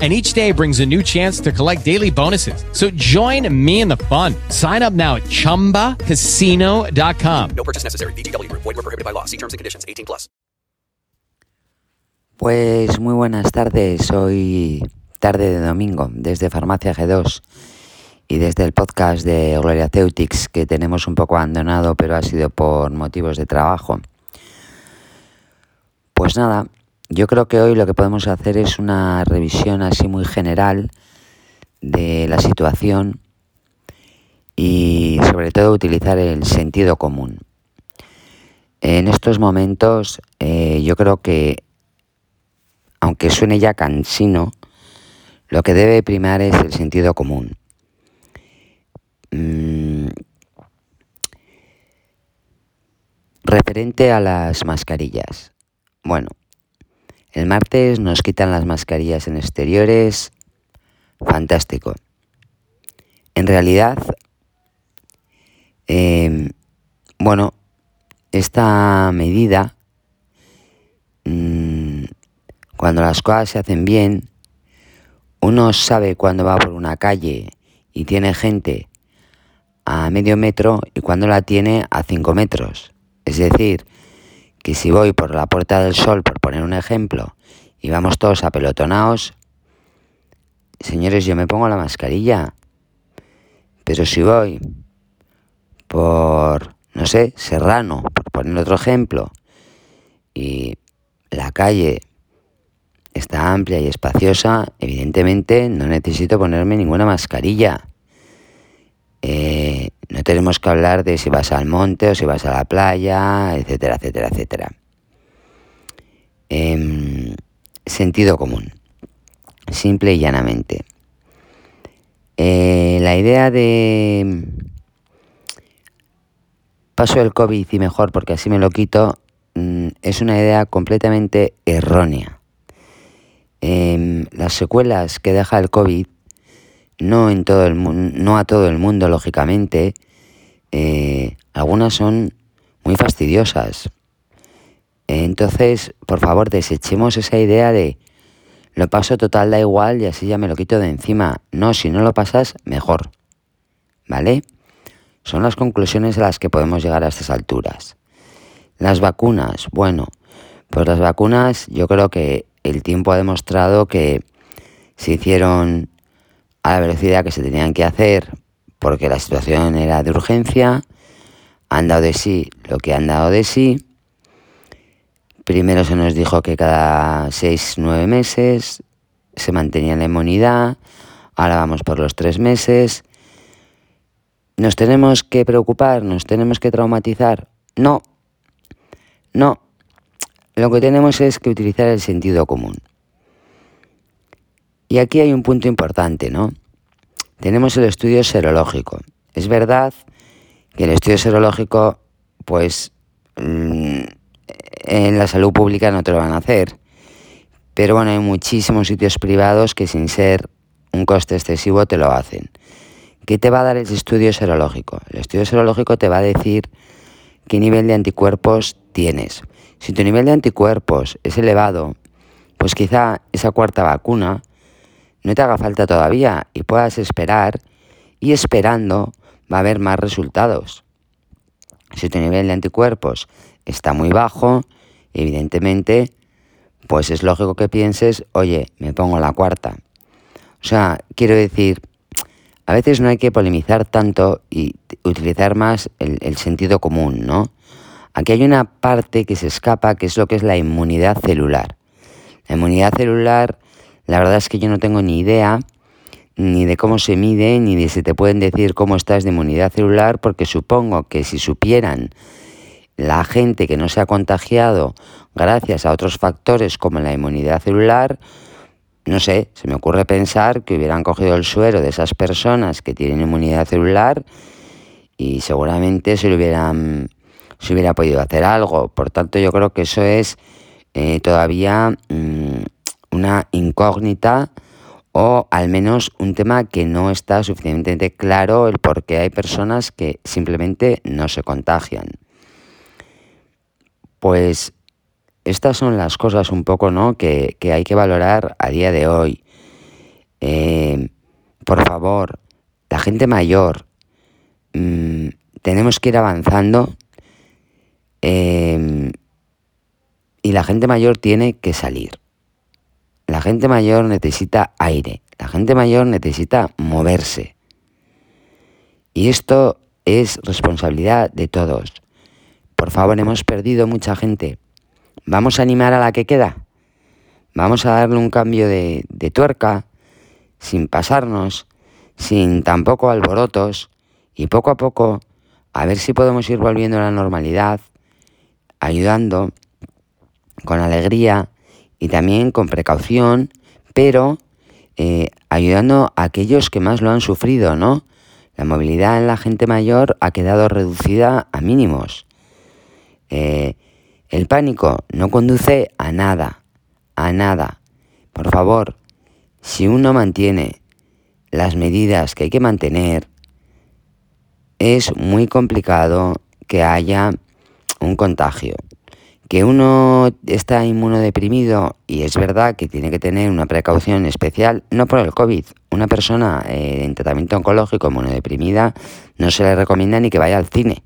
and each day brings a new chance to collect daily bonuses. So join me in the fun. Sign up now at ChumbaCasino.com. No purchase necessary. BGW. Void were prohibited by law. See terms and conditions. 18 plus. Pues muy buenas tardes. Hoy tarde de domingo desde Farmacia G2 y desde el podcast de Gloria Ceutics que tenemos un poco abandonado pero ha sido por motivos de trabajo. Pues nada, yo creo que hoy lo que podemos hacer es una revisión así muy general de la situación y sobre todo utilizar el sentido común. En estos momentos eh, yo creo que, aunque suene ya cansino, lo que debe primar es el sentido común. Mm, referente a las mascarillas. Bueno, el martes nos quitan las mascarillas en exteriores. Fantástico. En realidad, em, bueno, esta medida, mm, cuando las cosas se hacen bien, uno sabe cuando va por una calle y tiene gente a medio metro y cuando la tiene a cinco metros. Es decir, que si voy por la Puerta del Sol, por poner un ejemplo, y vamos todos apelotonados, señores, yo me pongo la mascarilla. Pero si voy por, no sé, Serrano, por poner otro ejemplo, y la calle está amplia y espaciosa, evidentemente no necesito ponerme ninguna mascarilla. Eh, tenemos que hablar de si vas al monte o si vas a la playa, etcétera, etcétera, etcétera. Em, sentido común, simple y llanamente. Eh, la idea de paso el COVID y mejor porque así me lo quito mm, es una idea completamente errónea. Em, las secuelas que deja el COVID no, en todo el, no a todo el mundo, lógicamente. Eh, algunas son muy fastidiosas. Entonces, por favor, desechemos esa idea de lo paso total, da igual y así ya me lo quito de encima. No, si no lo pasas, mejor. ¿Vale? Son las conclusiones a las que podemos llegar a estas alturas. Las vacunas, bueno, pues las vacunas yo creo que el tiempo ha demostrado que se hicieron a la velocidad que se tenían que hacer porque la situación era de urgencia, han dado de sí lo que han dado de sí. Primero se nos dijo que cada seis, nueve meses se mantenía la inmunidad, ahora vamos por los tres meses. ¿Nos tenemos que preocupar? ¿Nos tenemos que traumatizar? No, no. Lo que tenemos es que utilizar el sentido común. Y aquí hay un punto importante, ¿no? Tenemos el estudio serológico. Es verdad que el estudio serológico, pues, mm, en la salud pública no te lo van a hacer. Pero bueno, hay muchísimos sitios privados que sin ser un coste excesivo te lo hacen. ¿Qué te va a dar el estudio serológico? El estudio serológico te va a decir qué nivel de anticuerpos tienes. Si tu nivel de anticuerpos es elevado, pues quizá esa cuarta vacuna no te haga falta todavía y puedas esperar y esperando va a haber más resultados. Si tu nivel de anticuerpos está muy bajo, evidentemente, pues es lógico que pienses, oye, me pongo la cuarta. O sea, quiero decir, a veces no hay que polemizar tanto y utilizar más el, sentido común, ¿no? Aquí hay una parte que se escapa, que es lo que es la inmunidad celular. La inmunidad celular, la verdad es que yo no tengo ni idea ni de cómo se mide, ni de si te pueden decir cómo estás de inmunidad celular, porque supongo que si supieran la gente que no se ha contagiado gracias a otros factores como la inmunidad celular, no sé, se me ocurre pensar que hubieran cogido el suero de esas personas que tienen inmunidad celular y seguramente se, hubieran, se hubiera podido hacer algo. Por tanto, yo creo que eso es eh, todavía mm, una incógnita o al menos un tema que no está suficientemente claro el por qué hay personas que simplemente no se contagian. Pues estas son las cosas un poco ¿no? que, hay que valorar a día de hoy. Eh, por favor, la gente mayor, mm, tenemos que ir avanzando eh, y la gente mayor tiene que salir. La gente mayor necesita aire, la gente mayor necesita moverse. Y esto es responsabilidad de todos. Por favor, hemos perdido mucha gente. Vamos a animar a la que queda. Vamos a darle un cambio de, tuerca, sin pasarnos, sin tampoco alborotos, y poco a poco a ver si podemos ir volviendo a la normalidad, ayudando con alegría y también con precaución, pero eh, ayudando a aquellos que más lo han sufrido, ¿no? La movilidad en la gente mayor ha quedado reducida a mínimos. Eh, el pánico no conduce a nada, a nada. Por favor, si uno mantiene las medidas que hay que mantener, es muy complicado que haya un contagio que uno está inmunodeprimido y es verdad que tiene que tener una precaución especial, no por el COVID. Una persona eh, en tratamiento oncológico inmunodeprimida no se le recomienda ni que vaya al cine.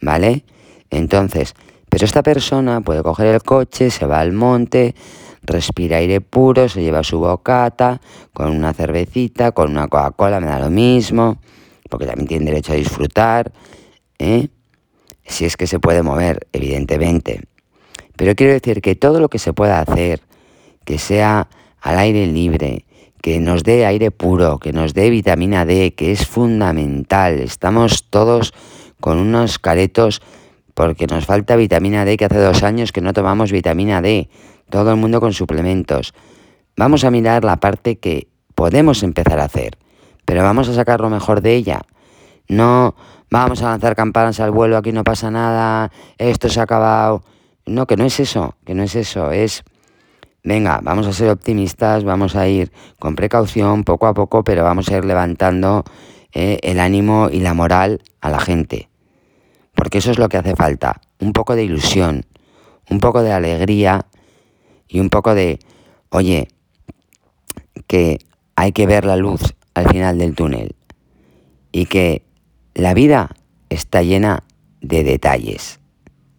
¿Vale? Entonces, pero esta persona puede coger el coche, se va al monte, respira aire puro, se lleva su bocata, con una cervecita, con una Coca-Cola, me da lo mismo, porque también tiene derecho a disfrutar. ¿eh? Si es que se puede mover, evidentemente. Pero quiero decir que todo lo que se pueda hacer, que sea al aire libre, que nos dé aire puro, que nos dé vitamina D, que es fundamental. Estamos todos con unos caretos porque nos falta vitamina D, que hace dos años que no tomamos vitamina D. Todo el mundo con suplementos. Vamos a mirar la parte que podemos empezar a hacer, pero vamos a sacar lo mejor de ella. No vamos a lanzar campanas al vuelo, aquí no pasa nada, esto se ha acabado. No, que no es eso, que no es eso, es, venga, vamos a ser optimistas, vamos a ir con precaución, poco a poco, pero vamos a ir levantando eh, el ánimo y la moral a la gente. Porque eso es lo que hace falta, un poco de ilusión, un poco de alegría y un poco de, oye, que hay que ver la luz al final del túnel y que la vida está llena de detalles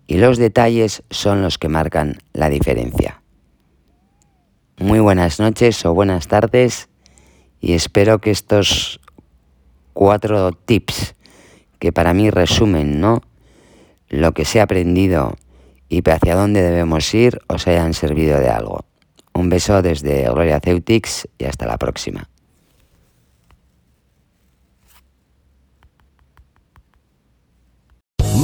y los detalles son los que marcan la diferencia. Muy buenas noches o buenas tardes y espero que estos cuatro tips que para mí resumen, ¿no? Lo que se ha aprendido y hacia dónde debemos ir os hayan servido de algo. Un beso desde Gloria Ceutics y hasta la próxima.